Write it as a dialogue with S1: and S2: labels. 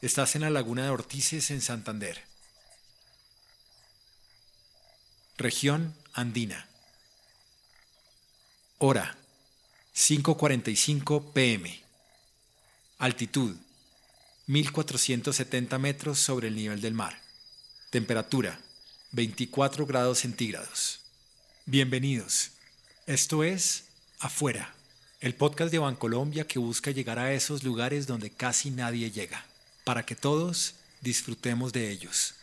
S1: Estás en la laguna de Ortices en Santander. Región Andina. Hora 5.45 pm. Altitud 1470 metros sobre el nivel del mar. Temperatura 24 grados centígrados. Bienvenidos. Esto es Afuera, el podcast de Bancolombia que busca llegar a esos lugares donde casi nadie llega, para que todos disfrutemos de ellos.